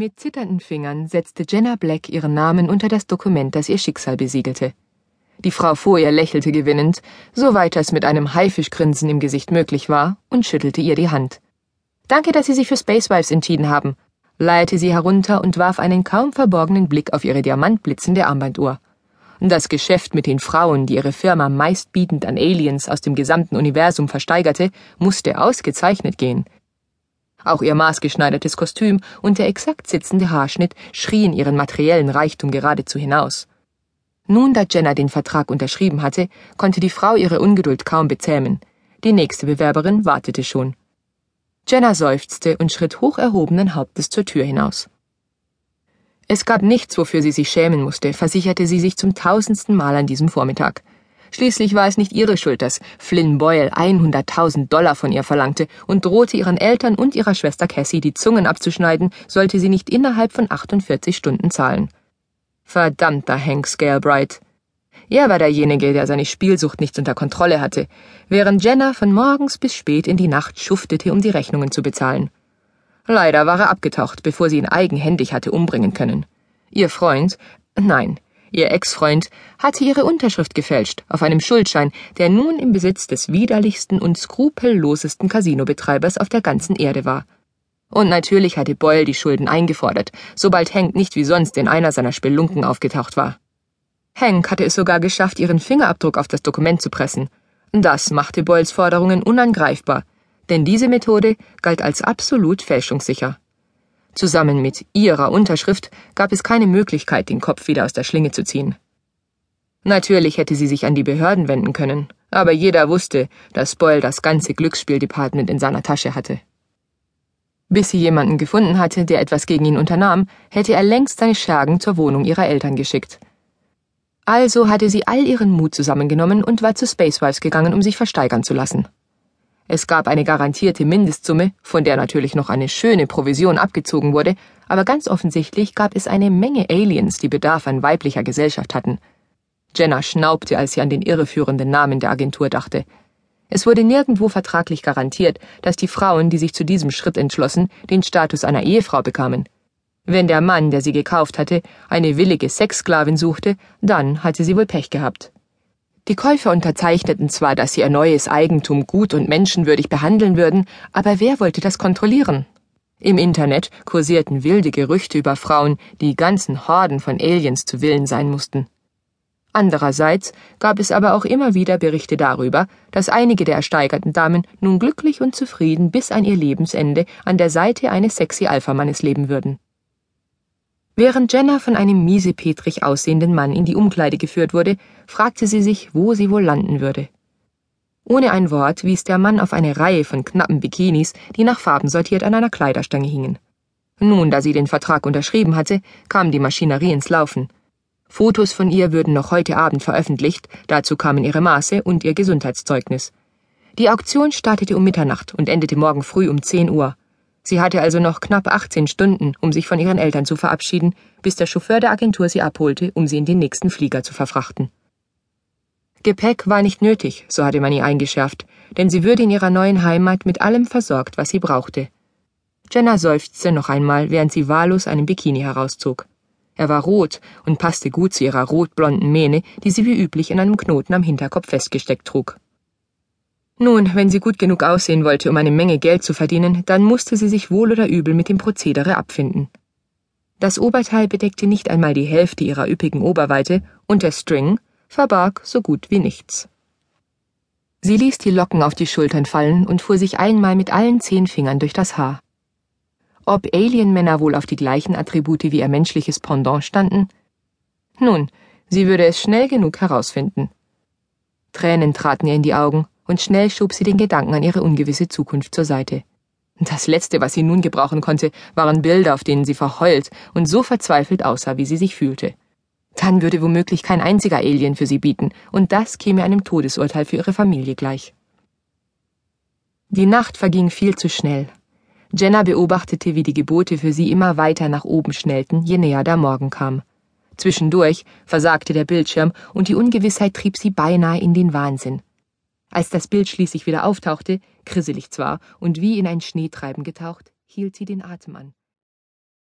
Mit zitternden Fingern setzte Jenna Black ihren Namen unter das Dokument, das ihr Schicksal besiegelte. Die Frau vor ihr lächelte gewinnend, soweit das mit einem Haifischgrinsen im Gesicht möglich war, und schüttelte ihr die Hand. Danke, dass Sie sich für Spacewives entschieden haben, leierte sie herunter und warf einen kaum verborgenen Blick auf ihre diamantblitzende Armbanduhr. Das Geschäft mit den Frauen, die ihre Firma meistbietend an Aliens aus dem gesamten Universum versteigerte, musste ausgezeichnet gehen. Auch ihr maßgeschneidertes Kostüm und der exakt sitzende Haarschnitt schrien ihren materiellen Reichtum geradezu hinaus. Nun, da Jenna den Vertrag unterschrieben hatte, konnte die Frau ihre Ungeduld kaum bezähmen. Die nächste Bewerberin wartete schon. Jenna seufzte und schritt hoch erhobenen Hauptes zur Tür hinaus. Es gab nichts, wofür sie sich schämen musste, versicherte sie sich zum tausendsten Mal an diesem Vormittag. Schließlich war es nicht ihre Schuld, dass Flynn Boyle 100.000 Dollar von ihr verlangte und drohte ihren Eltern und ihrer Schwester Cassie die Zungen abzuschneiden, sollte sie nicht innerhalb von 48 Stunden zahlen. Verdammter Hank Scalebright. Er war derjenige, der seine Spielsucht nicht unter Kontrolle hatte, während Jenna von morgens bis spät in die Nacht schuftete, um die Rechnungen zu bezahlen. Leider war er abgetaucht, bevor sie ihn eigenhändig hatte umbringen können. Ihr Freund, nein, Ihr Ex-Freund hatte ihre Unterschrift gefälscht auf einem Schuldschein, der nun im Besitz des widerlichsten und skrupellosesten Casinobetreibers auf der ganzen Erde war. Und natürlich hatte Boyle die Schulden eingefordert, sobald Hank nicht wie sonst in einer seiner Spelunken aufgetaucht war. Hank hatte es sogar geschafft, ihren Fingerabdruck auf das Dokument zu pressen. Das machte Boyles Forderungen unangreifbar, denn diese Methode galt als absolut fälschungssicher. Zusammen mit ihrer Unterschrift gab es keine Möglichkeit, den Kopf wieder aus der Schlinge zu ziehen. Natürlich hätte sie sich an die Behörden wenden können, aber jeder wusste, dass Boyle das ganze Glücksspieldepartement in seiner Tasche hatte. Bis sie jemanden gefunden hatte, der etwas gegen ihn unternahm, hätte er längst seine Schergen zur Wohnung ihrer Eltern geschickt. Also hatte sie all ihren Mut zusammengenommen und war zu Spacewives gegangen, um sich versteigern zu lassen. Es gab eine garantierte Mindestsumme, von der natürlich noch eine schöne Provision abgezogen wurde, aber ganz offensichtlich gab es eine Menge Aliens, die Bedarf an weiblicher Gesellschaft hatten. Jenna schnaubte, als sie an den irreführenden Namen der Agentur dachte. Es wurde nirgendwo vertraglich garantiert, dass die Frauen, die sich zu diesem Schritt entschlossen, den Status einer Ehefrau bekamen. Wenn der Mann, der sie gekauft hatte, eine willige Sexsklavin suchte, dann hatte sie wohl Pech gehabt. Die Käufer unterzeichneten zwar, dass sie ihr neues Eigentum gut und menschenwürdig behandeln würden, aber wer wollte das kontrollieren? Im Internet kursierten wilde Gerüchte über Frauen, die ganzen Horden von Aliens zu Willen sein mussten. Andererseits gab es aber auch immer wieder Berichte darüber, dass einige der ersteigerten Damen nun glücklich und zufrieden bis an ihr Lebensende an der Seite eines sexy Alphamannes leben würden. Während Jenna von einem miesepetrig aussehenden Mann in die Umkleide geführt wurde, fragte sie sich, wo sie wohl landen würde. Ohne ein Wort wies der Mann auf eine Reihe von knappen Bikinis, die nach Farben sortiert an einer Kleiderstange hingen. Nun, da sie den Vertrag unterschrieben hatte, kam die Maschinerie ins Laufen. Fotos von ihr würden noch heute Abend veröffentlicht, dazu kamen ihre Maße und ihr Gesundheitszeugnis. Die Auktion startete um Mitternacht und endete morgen früh um 10 Uhr. Sie hatte also noch knapp 18 Stunden, um sich von ihren Eltern zu verabschieden, bis der Chauffeur der Agentur sie abholte, um sie in den nächsten Flieger zu verfrachten. Gepäck war nicht nötig, so hatte man ihr eingeschärft, denn sie würde in ihrer neuen Heimat mit allem versorgt, was sie brauchte. Jenna seufzte noch einmal, während sie wahllos einen Bikini herauszog. Er war rot und passte gut zu ihrer rotblonden Mähne, die sie wie üblich in einem Knoten am Hinterkopf festgesteckt trug. Nun, wenn sie gut genug aussehen wollte, um eine Menge Geld zu verdienen, dann musste sie sich wohl oder übel mit dem Prozedere abfinden. Das Oberteil bedeckte nicht einmal die Hälfte ihrer üppigen Oberweite, und der String verbarg so gut wie nichts. Sie ließ die Locken auf die Schultern fallen und fuhr sich einmal mit allen zehn Fingern durch das Haar. Ob Alienmänner wohl auf die gleichen Attribute wie ihr menschliches Pendant standen? Nun, sie würde es schnell genug herausfinden. Tränen traten ihr in die Augen, und schnell schob sie den Gedanken an ihre ungewisse Zukunft zur Seite. Das Letzte, was sie nun gebrauchen konnte, waren Bilder, auf denen sie verheult und so verzweifelt aussah, wie sie sich fühlte. Dann würde womöglich kein einziger Alien für sie bieten, und das käme einem Todesurteil für ihre Familie gleich. Die Nacht verging viel zu schnell. Jenna beobachtete, wie die Gebote für sie immer weiter nach oben schnellten, je näher der Morgen kam. Zwischendurch versagte der Bildschirm und die Ungewissheit trieb sie beinahe in den Wahnsinn. Als das Bild schließlich wieder auftauchte, krisselig zwar und wie in ein Schneetreiben getaucht, hielt sie den Atem an.